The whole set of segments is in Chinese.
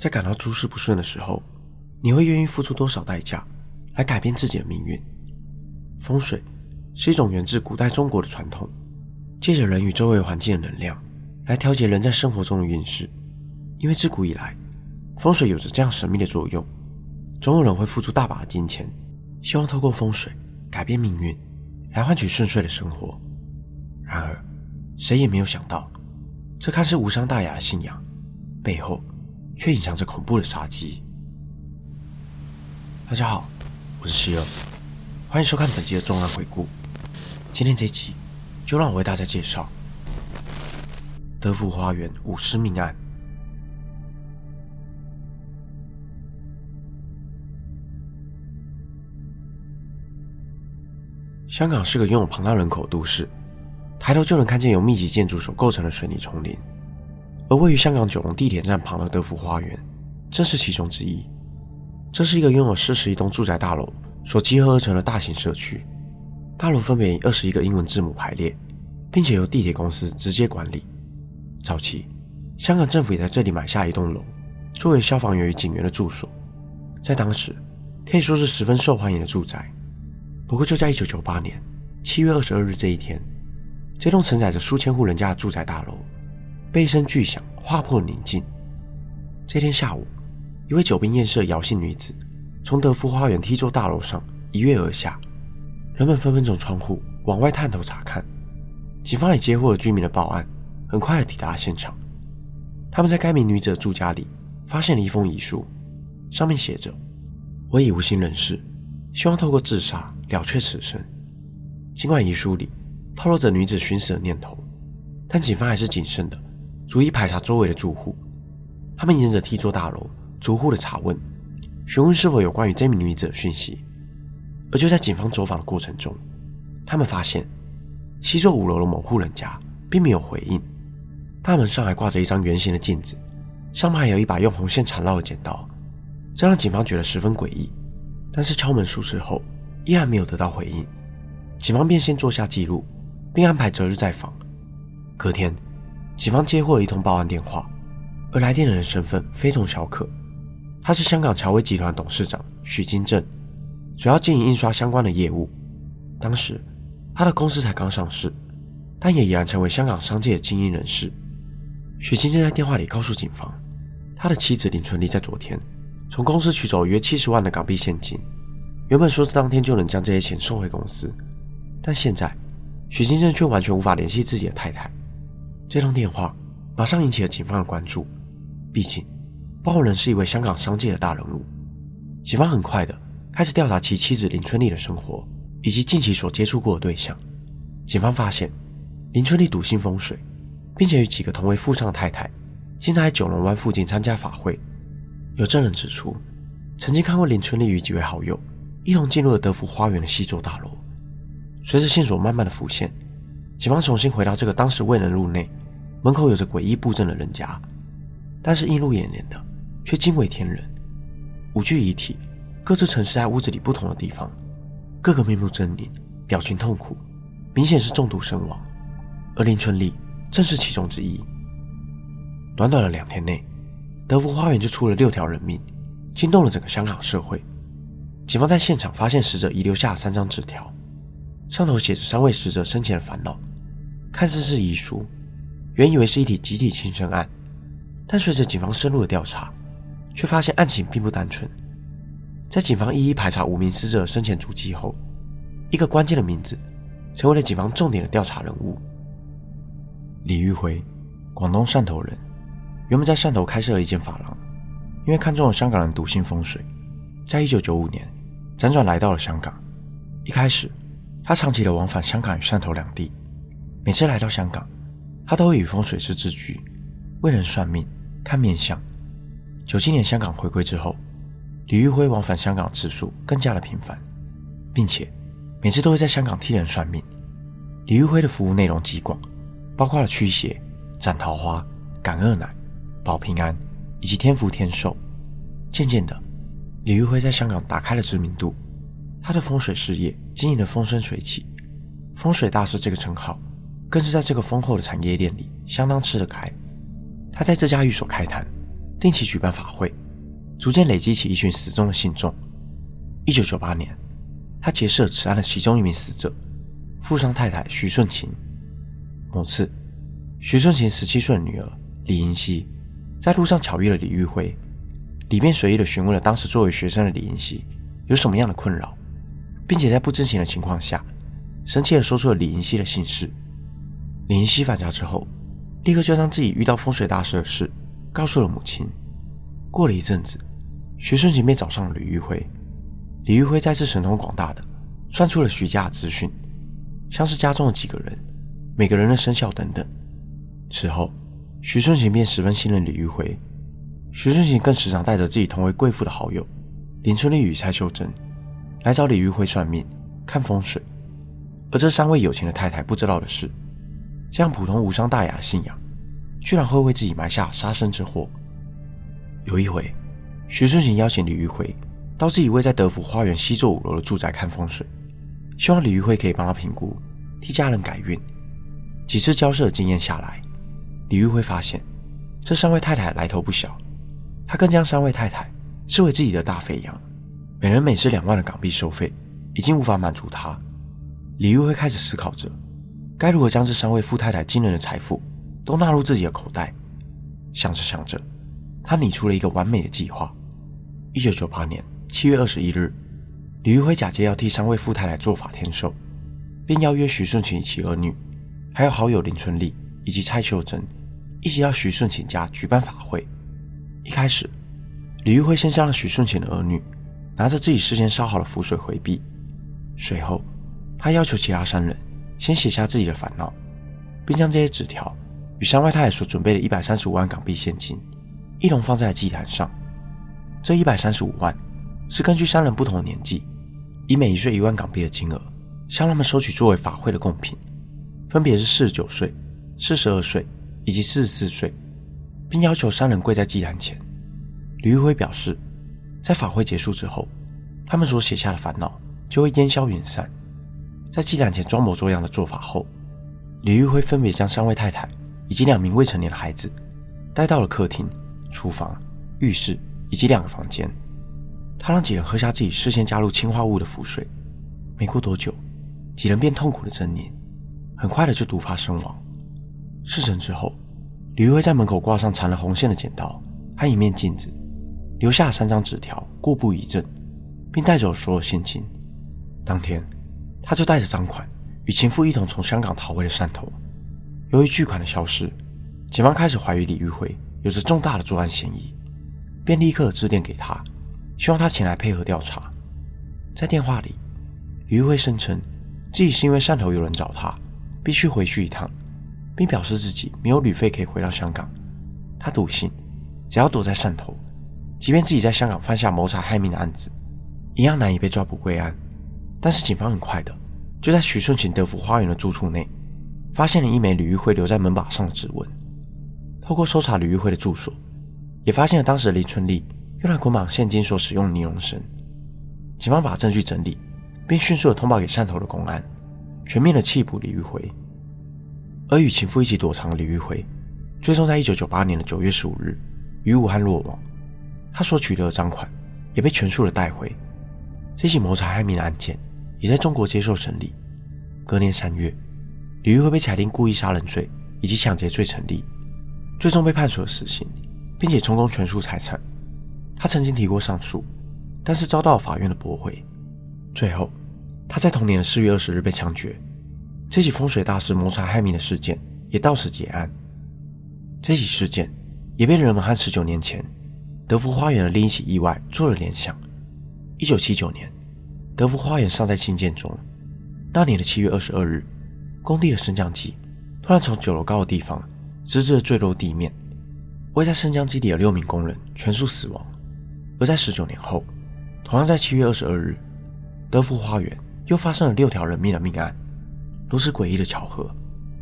在感到诸事不顺的时候，你会愿意付出多少代价来改变自己的命运？风水是一种源自古代中国的传统，借着人与周围环境的能量来调节人在生活中的运势。因为自古以来，风水有着这样神秘的作用，总有人会付出大把的金钱，希望透过风水改变命运，来换取顺遂的生活。然而，谁也没有想到，这看似无伤大雅的信仰背后，却隐藏着恐怖的杀机。大家好，我是希尔，欢迎收看本期的重案回顾。今天这集，就让我为大家介绍德福花园舞狮命案。香港是个拥有庞大人口都市，抬头就能看见由密集建筑所构成的水泥丛林。而位于香港九龙地铁站旁的德福花园，正是其中之一。这是一个拥有四十一栋住宅大楼所集合而成的大型社区。大楼分别以二十一个英文字母排列，并且由地铁公司直接管理。早期，香港政府也在这里买下一栋楼，作为消防员与警员的住所。在当时，可以说是十分受欢迎的住宅。不过，就在一九九八年七月二十二日这一天，这栋承载着数千户人家的住宅大楼。被一声巨响划破宁静。这天下午，一位久病厌世的姚姓女子从德福花园 T 座大楼上一跃而下，人们纷纷从窗户往外探头查看。警方也接获了居民的报案，很快的抵达现场。他们在该名女子的住家里发现了一封遗书，上面写着：“我已无心人事，希望透过自杀了却此生。”尽管遗书里透露着女子寻死的念头，但警方还是谨慎的。逐一排查周围的住户，他们沿着 T 座大楼逐户的查问，询问是否有关于这名女子的讯息。而就在警方走访的过程中，他们发现西座五楼的某户人家并没有回应，大门上还挂着一张圆形的镜子，上面还有一把用红线缠绕的剪刀，这让警方觉得十分诡异。但是敲门数次后，依然没有得到回应，警方便先做下记录，并安排择日再访。隔天。警方接获了一通报案电话，而来电人的身份非同小可，他是香港侨威集团董事长许金正，主要经营印刷相关的业务。当时他的公司才刚上市，但也已然成为香港商界的精英人士。许金正在电话里告诉警方，他的妻子林春丽在昨天从公司取走约七十万的港币现金，原本说是当天就能将这些钱送回公司，但现在许金正却完全无法联系自己的太太。这通电话马上引起了警方的关注，毕竟报案人是一位香港商界的大人物。警方很快的开始调查其妻子林春丽的生活以及近期所接触过的对象。警方发现林春丽笃信风水，并且与几个同为富商的太太经常在九龙湾附近参加法会。有证人指出，曾经看过林春丽与几位好友一同进入了德福花园的西座大楼。随着线索慢慢的浮现，警方重新回到这个当时未能入内。门口有着诡异布阵的人家，但是映入眼帘的却惊为天人。五具遗体各自沉尸在屋子里不同的地方，个个面目狰狞，表情痛苦，明显是中毒身亡。而林春丽正是其中之一。短短的两天内，德福花园就出了六条人命，惊动了整个香港社会。警方在现场发现死者遗留下三张纸条，上头写着三位死者生前的烦恼，看似是遗书。原以为是一起集体轻生案，但随着警方深入的调查，却发现案情并不单纯。在警方一一排查五名死者生前足迹后，一个关键的名字成为了警方重点的调查人物——李玉辉，广东汕头人，原本在汕头开设了一间发廊，因为看中了香港人笃信风水，在一九九五年辗转来到了香港。一开始，他长期的往返香港与汕头两地，每次来到香港。他都会与风水师自居，为人算命、看面相。九七年香港回归之后，李玉辉往返香港次数更加的频繁，并且每次都会在香港替人算命。李玉辉的服务内容极广，包括了驱邪、斩桃花、赶恶奶、保平安以及天福天寿。渐渐的，李玉辉在香港打开了知名度，他的风水事业经营得风生水起，风水大师这个称号。更是在这个丰厚的产业链里相当吃得开。他在这家寓所开坛，定期举办法会，逐渐累积起一群死忠的信众。一九九八年，他结识了此案的其中一名死者，富商太太徐顺琴。某次，徐顺琴十七岁的女儿李银熙在路上巧遇了李玉辉，里面随意的询问了当时作为学生的李银熙有什么样的困扰，并且在不知情的情况下，生气的说出了李银熙的姓氏。林夕返家之后，立刻就将自己遇到风水大师的事告诉了母亲。过了一阵子，徐顺琴便找上了李玉辉。李玉辉再次神通广大的算出了徐家的资讯，像是家中的几个人、每个人的生肖等等。此后，徐顺琴便十分信任李玉辉。徐顺琴更时常带着自己同为贵妇的好友林春丽与蔡秀珍来找李玉辉算命、看风水。而这三位有钱的太太不知道的是，这样普通无伤大雅的信仰，居然会为自己埋下杀身之祸。有一回，徐顺行邀请李玉辉。到自己位在德福花园西座五楼的住宅看风水，希望李玉辉可以帮他评估，替家人改运。几次交涉的经验下来，李玉辉发现这三位太太来头不小，他更将三位太太视为自己的大肥羊，每人每次两万的港币收费已经无法满足他。李玉辉开始思考着，该如何将这三位富太太惊人的财富都纳入自己的口袋。想着想着，他拟出了一个完美的计划。一九九八年。七月二十一日，李玉辉假借要替三位富太太做法天寿，便邀约徐顺琴及其儿女，还有好友林春丽以及蔡秀珍，一起到徐顺琴家举办法会。一开始，李玉辉先让徐顺琴的儿女拿着自己事先烧好的符水回避，随后他要求其他三人先写下自己的烦恼，并将这些纸条与三外太所准备的一百三十五万港币现金一同放在祭坛上。这一百三十五万。是根据三人不同的年纪，以每一岁一万港币的金额，向他们收取作为法会的贡品，分别是四十九岁、四十二岁以及四十四岁，并要求三人跪在祭坛前。李玉辉表示，在法会结束之后，他们所写下的烦恼就会烟消云散。在祭坛前装模作样的做法后，李玉辉分别将三位太太以及两名未成年的孩子带到了客厅、厨房、浴室以及两个房间。他让几人喝下自己事先加入氰化物的符水，没过多久，几人便痛苦的狰獰，很快的就毒发身亡。事成之后，李玉辉在门口挂上缠了红线的剪刀和一面镜子，留下三张纸条过簿仪证，并带走所有现金。当天，他就带着赃款与情妇一同从香港逃回了汕头。由于巨款的消失，警方开始怀疑李玉辉有着重大的作案嫌疑，便立刻致电给他。希望他前来配合调查。在电话里，李玉辉声称自己是因为汕头有人找他，必须回去一趟，并表示自己没有旅费可以回到香港。他笃信，只要躲在汕头，即便自己在香港犯下谋财害命的案子，一样难以被抓捕归案。但是警方很快的就在徐顺琴德福花园的住处内，发现了一枚李玉辉留在门把上的指纹。透过搜查李玉辉的住所，也发现了当时的林春丽。用来捆绑现金所使用的尼龙绳，警方把证据整理，并迅速的通报给汕头的公安，全面的缉捕李玉辉。而与情妇一起躲藏的李玉辉，最终在一九九八年的九月十五日于武汉落网。他所取得的赃款也被全数的带回。这起谋财害命的案件也在中国接受审理。隔年三月，李玉辉被裁定故意杀人罪以及抢劫罪成立，最终被判处了死刑，并且充公全数财产。他曾经提过上诉，但是遭到了法院的驳回。最后，他在同年的四月二十日被枪决。这起风水大师谋财害命的事件也到此结案。这起事件也被人们和十九年前德福花园的另一起意外做了联想。一九七九年，德福花园尚在兴建中。那年的七月二十二日，工地的升降机突然从九楼高的地方直直坠落地面，位在升降机里的六名工人全数死亡。而在十九年后，同样在七月二十二日，德福花园又发生了六条人命的命案。如此诡异的巧合，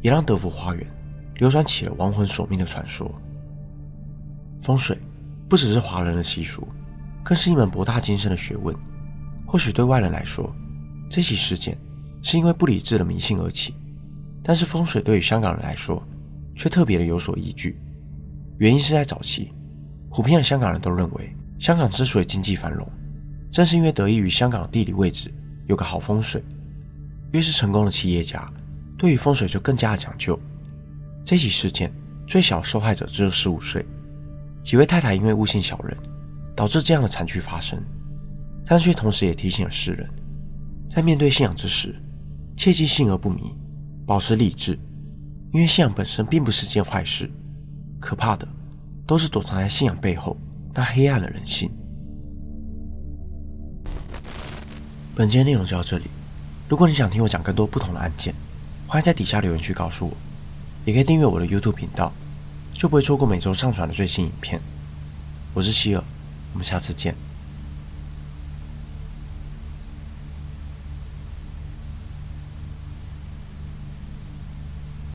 也让德福花园流传起了亡魂索命的传说。风水不只是华人的习俗，更是一门博大精深的学问。或许对外人来说，这起事件是因为不理智的迷信而起，但是风水对于香港人来说，却特别的有所依据。原因是在早期。普遍的香港人都认为，香港之所以经济繁荣，正是因为得益于香港的地理位置有个好风水。越是成功的企业家，对于风水就更加的讲究。这起事件最小受害者只有十五岁，几位太太因为误信小人，导致这样的惨剧发生。但却同时也提醒了世人，在面对信仰之时，切忌信而不迷，保持理智，因为信仰本身并不是件坏事，可怕的都是躲藏在信仰背后那黑暗的人性。本节内容就到这里。如果你想听我讲更多不同的案件，欢迎在底下留言区告诉我，也可以订阅我的 YouTube 频道，就不会错过每周上传的最新影片。我是希尔，我们下次见。